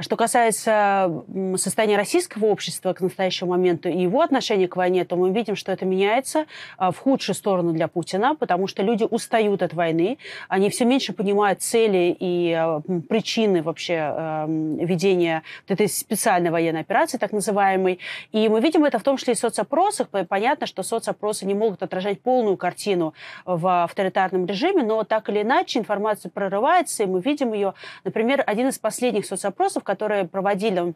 Что касается состояния российского общества к настоящему моменту и его отношения к войне, то мы видим, что это меняется а, в худшую сторону для Путина, потому что люди устают от войны, они все меньше понимают цели и а, причины вообще а, ведения вот этой специальной военной операции, так называемой. И мы видим это в том числе и в соцопросах. Понятно, что соцопросы не могут отражать полную картину в авторитарном режиме, но так или иначе информация прорывается, и мы видим ее. Например, один из последних соцопросов, которые проводили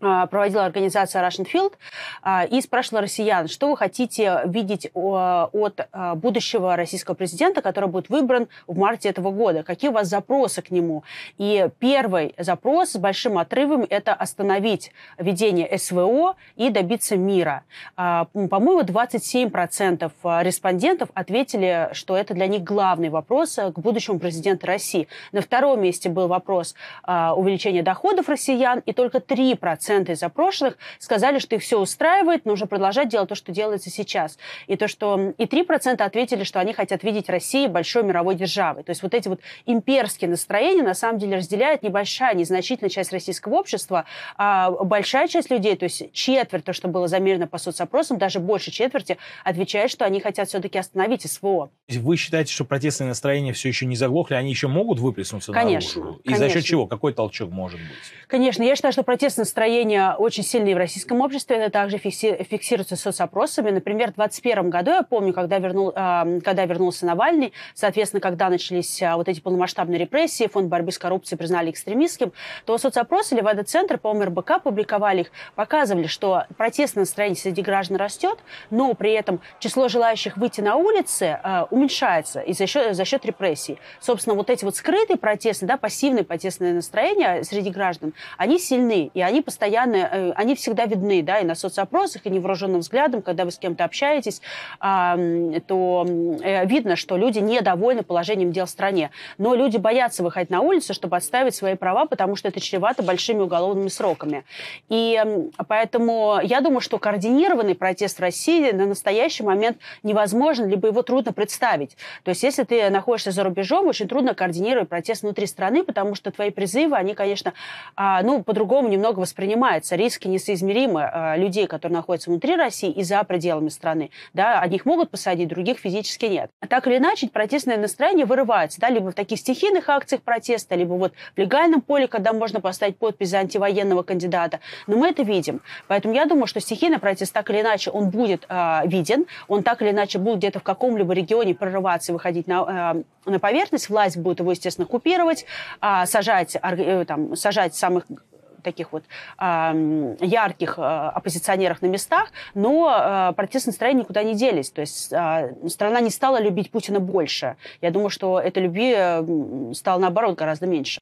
проводила организация Russian Field а, и спрашивала россиян, что вы хотите видеть от а, будущего российского президента, который будет выбран в марте этого года, какие у вас запросы к нему. И первый запрос с большим отрывом – это остановить ведение СВО и добиться мира. По-моему, 27% респондентов ответили, что это для них главный вопрос к будущему президенту России. На втором месте был вопрос увеличения доходов россиян, и только 3% процента из опрошенных сказали, что их все устраивает, нужно продолжать делать то, что делается сейчас. И то, что и 3% ответили, что они хотят видеть Россию большой мировой державой. То есть вот эти вот имперские настроения на самом деле разделяет небольшая, незначительная часть российского общества, а большая часть людей, то есть четверть, то, что было замерено по соцопросам, даже больше четверти, отвечает, что они хотят все-таки остановить СВО. Вы считаете, что протестные настроения все еще не заглохли, они еще могут выплеснуться конечно, наружу? И конечно. за счет чего? Какой толчок может быть? Конечно, я считаю, что протестные настроения явления очень сильные в российском обществе. Это также фиксируется соцопросами. Например, в 2021 году, я помню, когда, вернул, а, когда вернулся Навальный, соответственно, когда начались а, вот эти полномасштабные репрессии, фонд борьбы с коррупцией признали экстремистским, то соцопросы Левада-центр, по-моему, РБК публиковали их, показывали, что протестное настроение среди граждан растет, но при этом число желающих выйти на улицы э, уменьшается и за счет, за счет репрессий. Собственно, вот эти вот скрытые протесты, да, пассивные протестные настроения среди граждан, они сильны, и они постоянно постоянно, э, они всегда видны, да, и на соцопросах, и невооруженным взглядом, когда вы с кем-то общаетесь, то э, видно, что люди недовольны положением дел в стране. Но люди боятся выходить на улицу, чтобы отставить свои права, потому что это чревато большими уголовными сроками. И поэтому я думаю, что координированный протест в России на настоящий момент невозможен, либо его трудно представить. То есть если ты находишься за рубежом, очень трудно координировать протест внутри страны, потому что твои призывы, они, конечно, а, ну, по-другому немного воспринимаются понимается, риски несоизмеримы э, людей, которые находятся внутри России и за пределами страны. Да, одних могут посадить, других физически нет. Так или иначе, протестное настроение вырывается, да, либо в таких стихийных акциях протеста, либо вот в легальном поле, когда можно поставить подпись за антивоенного кандидата. Но мы это видим. Поэтому я думаю, что стихийный протест так или иначе он будет э, виден, он так или иначе будет где-то в каком-либо регионе прорываться и выходить на, э, на поверхность. Власть будет его, естественно, купировать, э, сажать, э, там, сажать самых таких вот э, ярких э, оппозиционеров на местах, но э, протестные настроения никуда не делись. То есть э, страна не стала любить Путина больше. Я думаю, что этой любви стало, наоборот, гораздо меньше.